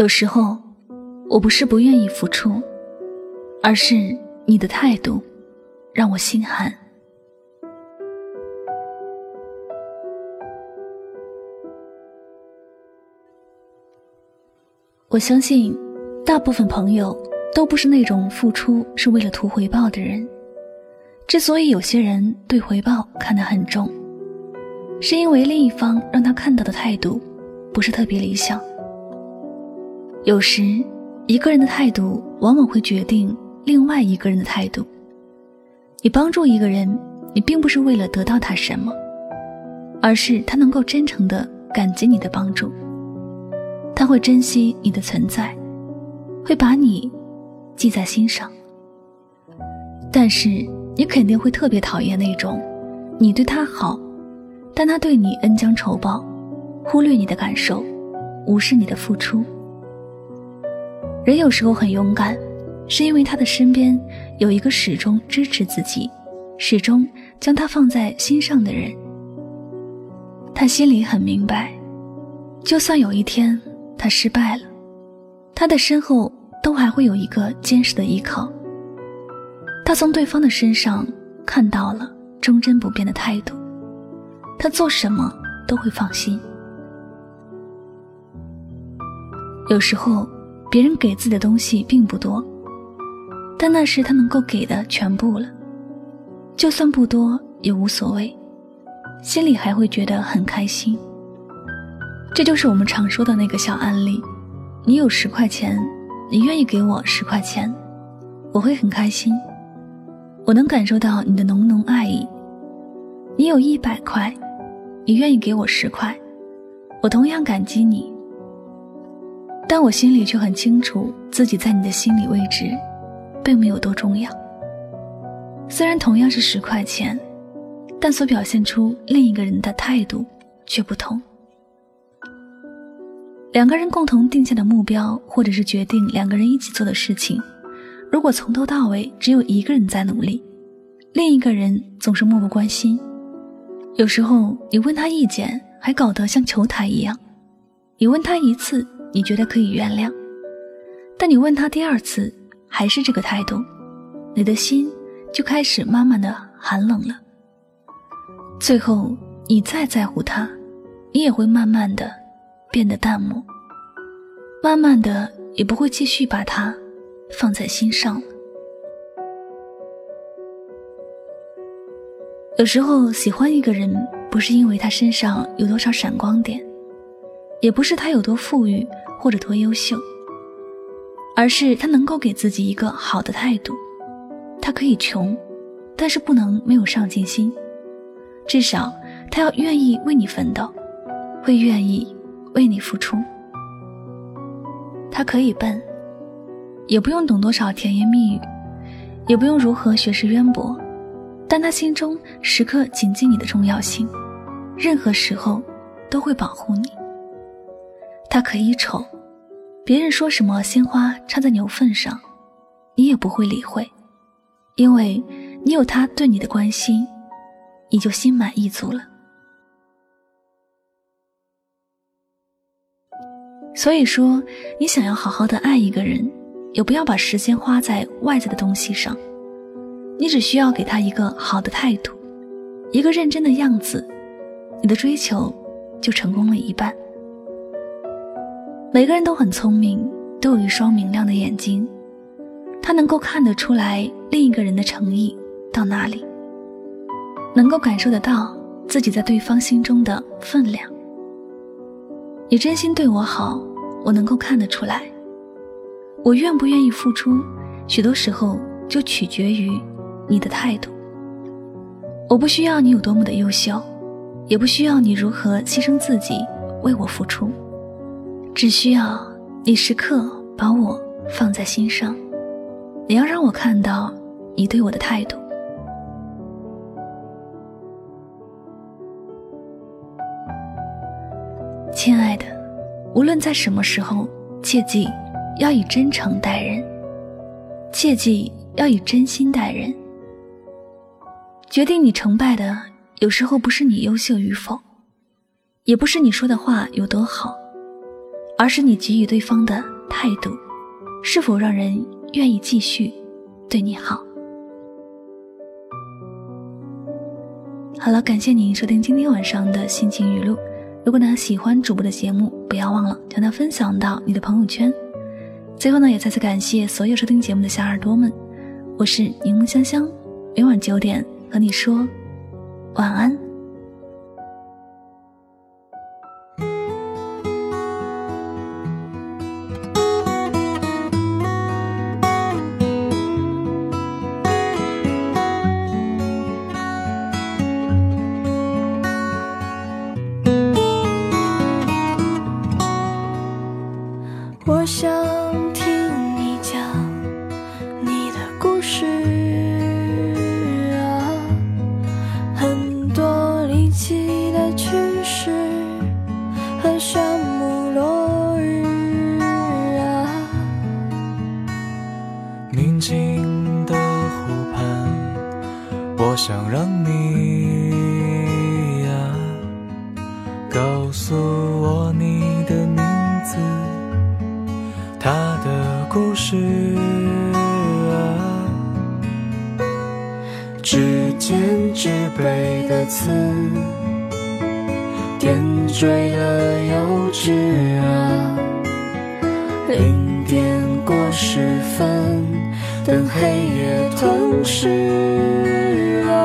有时候，我不是不愿意付出，而是你的态度让我心寒。我相信，大部分朋友都不是那种付出是为了图回报的人。之所以有些人对回报看得很重，是因为另一方让他看到的态度不是特别理想。有时，一个人的态度往往会决定另外一个人的态度。你帮助一个人，你并不是为了得到他什么，而是他能够真诚的感激你的帮助。他会珍惜你的存在，会把你记在心上。但是，你肯定会特别讨厌那种，你对他好，但他对你恩将仇报，忽略你的感受，无视你的付出。人有时候很勇敢，是因为他的身边有一个始终支持自己、始终将他放在心上的人。他心里很明白，就算有一天他失败了，他的身后都还会有一个坚实的依靠。他从对方的身上看到了忠贞不变的态度，他做什么都会放心。有时候。别人给自己的东西并不多，但那是他能够给的全部了。就算不多也无所谓，心里还会觉得很开心。这就是我们常说的那个小案例：你有十块钱，你愿意给我十块钱，我会很开心。我能感受到你的浓浓爱意。你有一百块，你愿意给我十块，我同样感激你。但我心里却很清楚，自己在你的心里位置，并没有多重要。虽然同样是十块钱，但所表现出另一个人的态度却不同。两个人共同定下的目标，或者是决定两个人一起做的事情，如果从头到尾只有一个人在努力，另一个人总是漠不关心，有时候你问他意见，还搞得像球台一样，你问他一次。你觉得可以原谅，但你问他第二次还是这个态度，你的心就开始慢慢的寒冷了。最后，你再在乎他，你也会慢慢的变得淡漠，慢慢的也不会继续把他放在心上了。有时候喜欢一个人，不是因为他身上有多少闪光点。也不是他有多富裕或者多优秀，而是他能够给自己一个好的态度。他可以穷，但是不能没有上进心。至少他要愿意为你奋斗，会愿意为你付出。他可以笨，也不用懂多少甜言蜜语，也不用如何学识渊博，但他心中时刻谨记你的重要性，任何时候都会保护你。他可以丑，别人说什么鲜花插在牛粪上，你也不会理会，因为你有他对你的关心，你就心满意足了。所以说，你想要好好的爱一个人，也不要把时间花在外在的东西上，你只需要给他一个好的态度，一个认真的样子，你的追求就成功了一半。每个人都很聪明，都有一双明亮的眼睛，他能够看得出来另一个人的诚意到哪里，能够感受得到自己在对方心中的分量。你真心对我好，我能够看得出来。我愿不愿意付出，许多时候就取决于你的态度。我不需要你有多么的优秀，也不需要你如何牺牲自己为我付出。只需要你时刻把我放在心上，你要让我看到你对我的态度。亲爱的，无论在什么时候，切记要以真诚待人，切记要以真心待人。决定你成败的，有时候不是你优秀与否，也不是你说的话有多好。而是你给予对方的态度，是否让人愿意继续对你好？好了，感谢您收听今天晚上的心情语录。如果呢喜欢主播的节目，不要忘了将它分享到你的朋友圈。最后呢，也再次感谢所有收听节目的小耳朵们，我是柠檬香香，每晚九点和你说晚安。想让你呀，告诉我你的名字。他的故事啊，指尖纸背的刺，点缀了幼稚啊。零点过十分，等黑夜吞噬。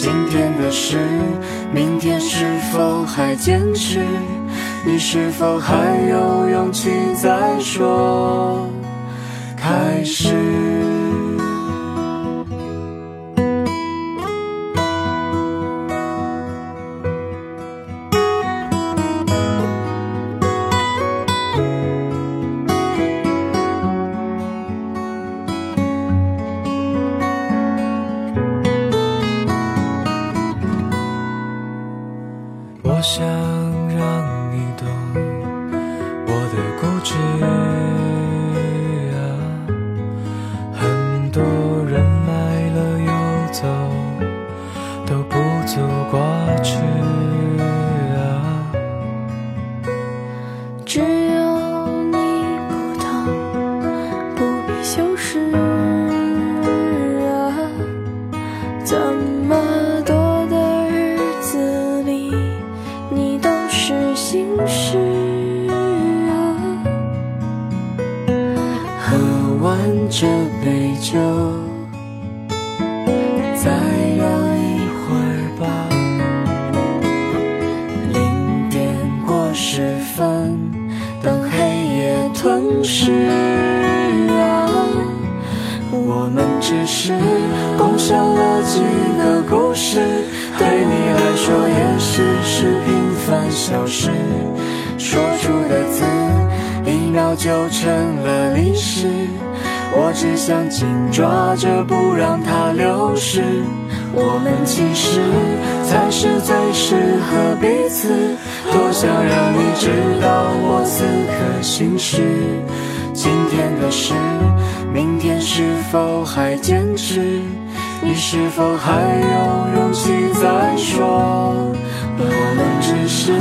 今天的事，明天是否还坚持？你是否还有勇气再说开始？想完这杯酒，再聊一会儿吧。零点过十分，等黑夜吞噬啊。我们只是共享了几个故事，对你来说也许是平凡小事。说出的字，秒就成了历史。我只想紧抓着，不让它流失。我们其实才是最适合彼此。多想让你知道我此刻心事。今天的事，明天是否还坚持？你是否还有勇气再说？我们只是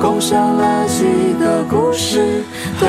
共享了几个故事，对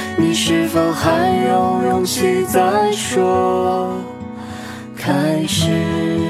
你是否还有勇气再说开始？